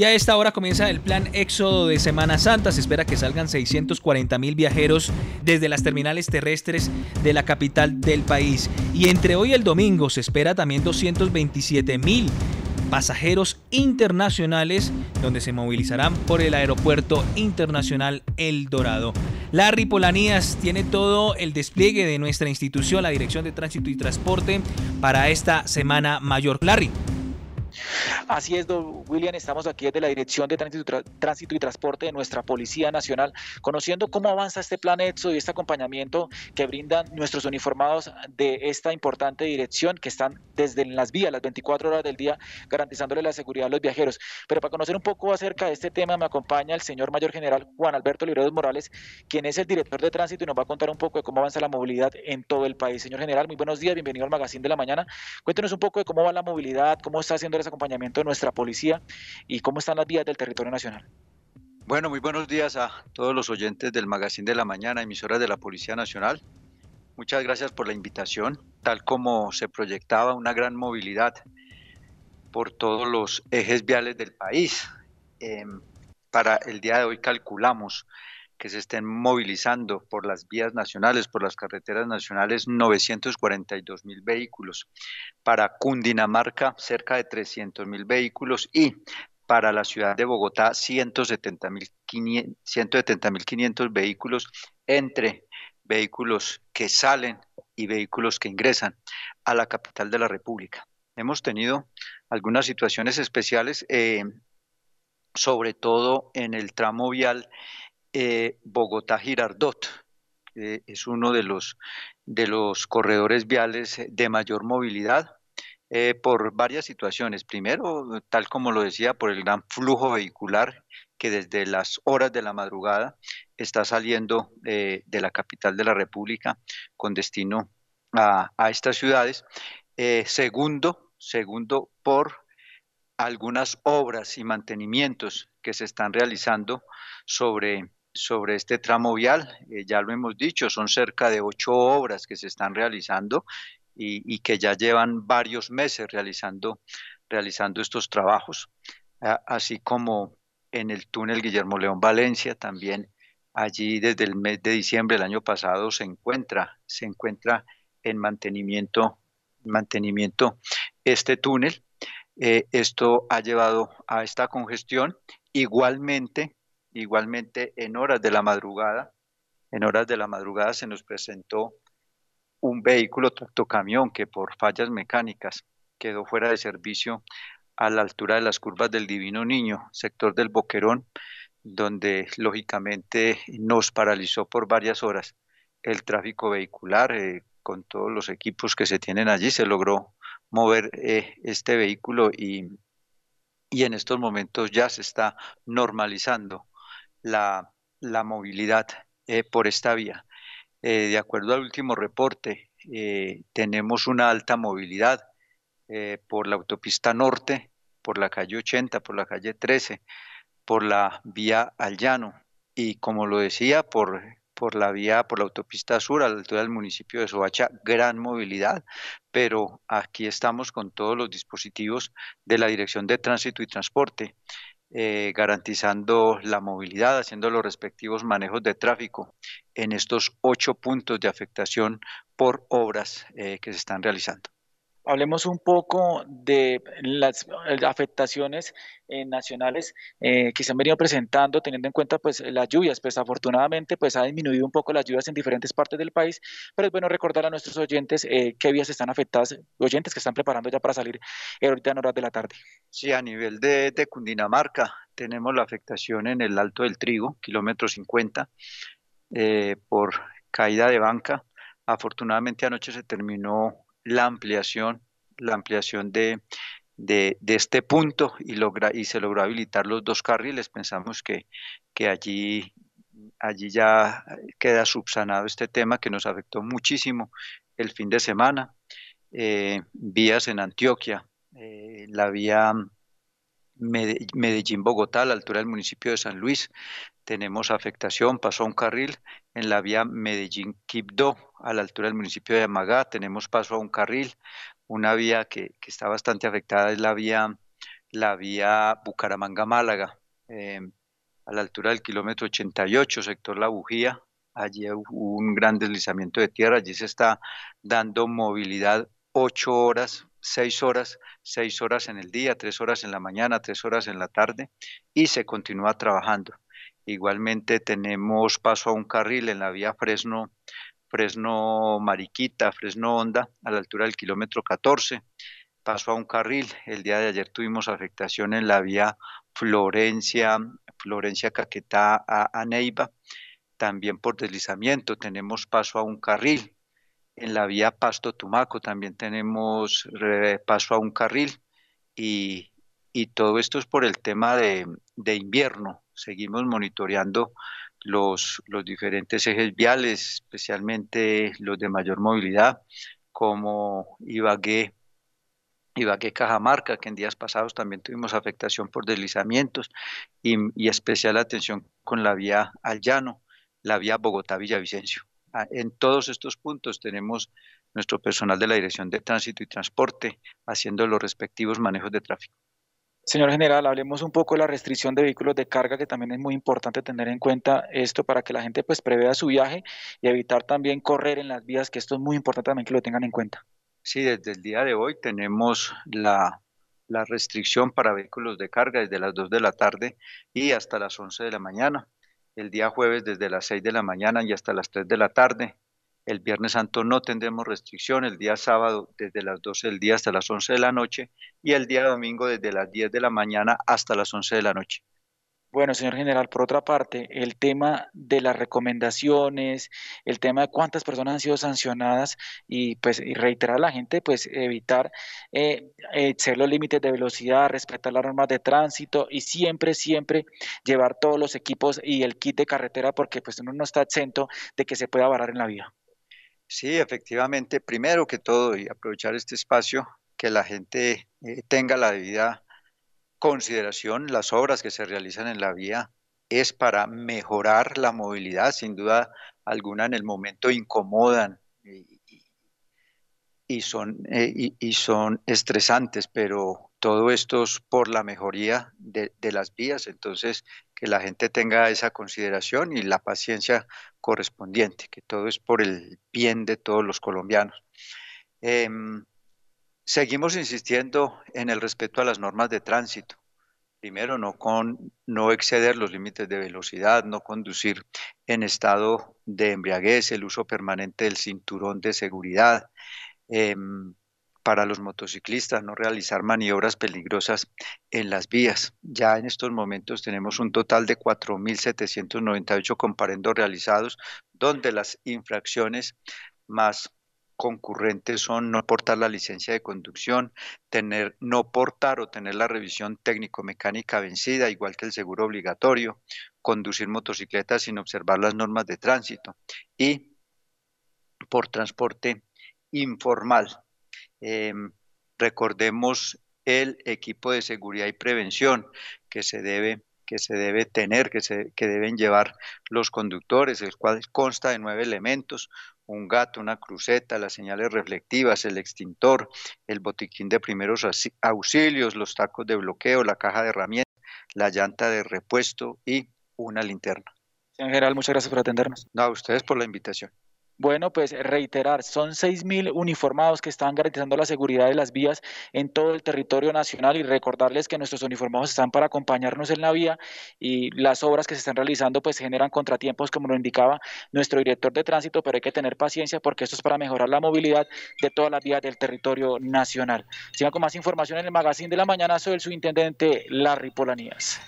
Y a esta hora comienza el plan éxodo de Semana Santa. Se espera que salgan 640 mil viajeros desde las terminales terrestres de la capital del país. Y entre hoy y el domingo se espera también 227 mil pasajeros internacionales donde se movilizarán por el aeropuerto internacional El Dorado. Larry Polanías tiene todo el despliegue de nuestra institución, la Dirección de Tránsito y Transporte, para esta Semana Mayor. Larry. Así es, William, estamos aquí desde la Dirección de Tránsito, y Transporte de nuestra Policía Nacional, conociendo cómo avanza este plan EXO y este acompañamiento que brindan nuestros uniformados de esta importante dirección que están desde las vías, las 24 horas del día, garantizándole la seguridad a los viajeros. Pero para conocer un poco acerca de este tema, me acompaña el señor Mayor General Juan Alberto Libredos Morales, quien es el director de tránsito y nos va a contar un poco de cómo avanza la movilidad en todo el país. Señor General, muy buenos días, bienvenido al Magazine de la Mañana. Cuéntenos un poco de cómo va la movilidad, cómo está haciendo ese acompañamiento de nuestra policía y cómo están las vías del territorio nacional. Bueno, muy buenos días a todos los oyentes del Magazine de la Mañana, emisoras de la Policía Nacional. Muchas gracias por la invitación. Tal como se proyectaba una gran movilidad por todos los ejes viales del país, em, para el día de hoy calculamos que se estén movilizando por las vías nacionales, por las carreteras nacionales, 942 mil vehículos. Para Cundinamarca, cerca de 300 mil vehículos y para la ciudad de Bogotá, 170 mil 500 vehículos entre vehículos que salen y vehículos que ingresan a la capital de la República. Hemos tenido algunas situaciones especiales, eh, sobre todo en el tramo vial eh, Bogotá-Girardot. es uno de los, de los corredores viales de mayor movilidad eh, por varias situaciones. Primero, tal como lo decía, por el gran flujo vehicular que desde las horas de la madrugada está saliendo eh, de la capital de la República con destino a estas ciudades. segundo, segundo, por algunas obras y mantenimientos que se están realizando sobre sobre este tramo vial. Eh, ya lo hemos dicho, son cerca de ocho obras que se están realizando y, que ya llevan varios meses realizando, realizando estos trabajos, así como en el túnel Guillermo León Valencia también. Allí desde el mes de diciembre del año pasado se encuentra, se encuentra en mantenimiento, mantenimiento este túnel. Eh, esto ha llevado a esta congestión. Igualmente, Igualmente, en horas de la madrugada, en horas de la madrugada se nos presentó un vehículo tractocamión que por fallas mecánicas quedó fuera de servicio a la altura de las curvas del Divino Niño, sector del Boquerón, donde lógicamente nos paralizó por varias horas el tráfico vehicular. Eh, con todos los equipos que se tienen allí se logró mover eh, este vehículo y, y en estos momentos ya se está normalizando la, movilidad eh, por esta vía. Eh, de acuerdo al último reporte, eh, tenemos una alta movilidad por la autopista norte, por la calle 80, por la calle 13, por la vía al llano y como lo decía, por, por la vía, por la autopista sur a la altura del municipio de Soacha, gran movilidad, pero aquí estamos con todos los dispositivos de la Dirección de Tránsito y Transporte. Eh, garantizando la movilidad, haciendo los respectivos manejos de tráfico en estos ocho puntos de afectación por obras eh, que se están realizando. Hablemos un poco de las afectaciones eh, nacionales eh, que se han venido presentando, teniendo en cuenta pues las lluvias. Pues afortunadamente pues ha disminuido un poco las lluvias en diferentes partes del país, pero es bueno recordar a nuestros oyentes eh, qué vías están afectadas, oyentes que están preparando ya para salir ahorita en horas de la tarde. Sí, a nivel de Cundinamarca tenemos la afectación en el Alto del Trigo, kilómetro 50, por caída de banca. Afortunadamente anoche se terminó la ampliación, la ampliación de, de, este punto y, logra, y se logró habilitar los dos carriles. Pensamos que, que allí, allí ya queda subsanado este tema que nos afectó muchísimo el fin de semana. Eh, vías en Antioquia, eh, la vía Medellín-Bogotá, a la altura del municipio de San Luis, tenemos afectación, pasó un carril en la vía Medellín-Quibdó, a la altura del municipio de Amagá, tenemos paso a un carril, una vía que, está bastante afectada es la vía la vía Bucaramanga-Málaga, em, a la altura del kilómetro 88, sector La Bujía. Allí hubo un gran deslizamiento de tierra, allí se está dando movilidad ocho horas, seis horas, seis horas en el día, tres horas en la mañana, tres horas en la tarde y se continúa trabajando. Igualmente tenemos paso a un carril en la vía Fresno, Fresno Mariquita, Fresno Honda, a la altura del kilómetro 14. Paso a un carril. El día de ayer tuvimos afectación en la vía Florencia, Florencia Caquetá a, Neiva. También por deslizamiento tenemos paso a un carril. En la vía Pasto Tumaco también tenemos paso a un carril. Y, todo esto es por el tema de, invierno seguimos monitoreando los, los diferentes ejes viales, especialmente los de mayor movilidad, como Ibagué, Ibagué Cajamarca, que en días pasados también tuvimos afectación por deslizamientos, y, y especial atención con la vía al llano, la vía Bogotá-Villavicencio. Ah, en todos estos puntos tenemos nuestro personal de la Dirección de Tránsito y Transporte haciendo los respectivos manejos de tráfico. Señor general, hablemos un poco de la restricción de vehículos de carga, que también es muy importante tener en cuenta esto para que la gente pues prevea su viaje y evitar también correr en las vías, que esto es muy importante también que lo tengan en cuenta. Sí, desde el día de hoy tenemos la, la restricción para vehículos de carga desde las 2 de la tarde y hasta las 11 de la mañana. El día jueves desde las 6 de la mañana y hasta las 3 de la tarde el Viernes Santo no tendremos restricción, el día sábado desde las 12 del día hasta las 11 de la noche y el día domingo desde las 10 de la mañana hasta las 11 de la noche. Bueno, señor general, por otra parte, el tema de las recomendaciones, el tema de cuántas personas han sido sancionadas y pues y reiterar a la gente, pues evitar eh, exceder los límites de velocidad, respetar las normas de tránsito y siempre, siempre llevar todos los equipos y el kit de carretera porque pues uno no está exento de que se pueda varar en la vía. Sí, efectivamente, primero que todo, y aprovechar este espacio, que la gente eh, tenga la debida consideración, las obras que se realizan en la vía es para mejorar la movilidad, sin duda alguna en el momento incomodan y, son, eh, son estresantes, pero todo esto es por la mejoría de, de las vías, entonces que la gente tenga esa consideración y la paciencia correspondiente, que todo es por el bien de todos los colombianos. Em, seguimos insistiendo en el respeto a las normas de tránsito. Primero, no, exceder los límites de velocidad, no conducir en estado de embriaguez, el uso permanente del cinturón de seguridad, em, para los motociclistas, no realizar maniobras peligrosas en las vías. Ya en estos momentos tenemos un total de 4.798 comparendos realizados, donde las infracciones más concurrentes son no portar la licencia de conducción, tener, no portar o tener la revisión técnico-mecánica vencida, igual que el seguro obligatorio, conducir motocicletas sin observar las normas de tránsito y por transporte informal, Em, recordemos el equipo de seguridad y prevención que se debe que se debe tener, que, se, que deben llevar los conductores, el cual consta de nueve elementos, un gato, una cruceta, las señales reflectivas, el extintor, el botiquín de primeros auxilios, los tacos de bloqueo, la caja de herramientas, la llanta de repuesto y una linterna. Señor general, muchas gracias por atendernos. No, a ustedes por la invitación. Bueno, pues reiterar, son 6.000 uniformados que están garantizando la seguridad de las vías en todo el territorio nacional y recordarles que nuestros uniformados están para acompañarnos en la vía y las obras que se están realizando pues generan contratiempos como lo indicaba nuestro director de tránsito, pero hay que tener paciencia porque esto es para mejorar la movilidad de todas las vías del territorio nacional. Sigan con más información en el magazine de la mañana, soy el subintendente Larry Polanías.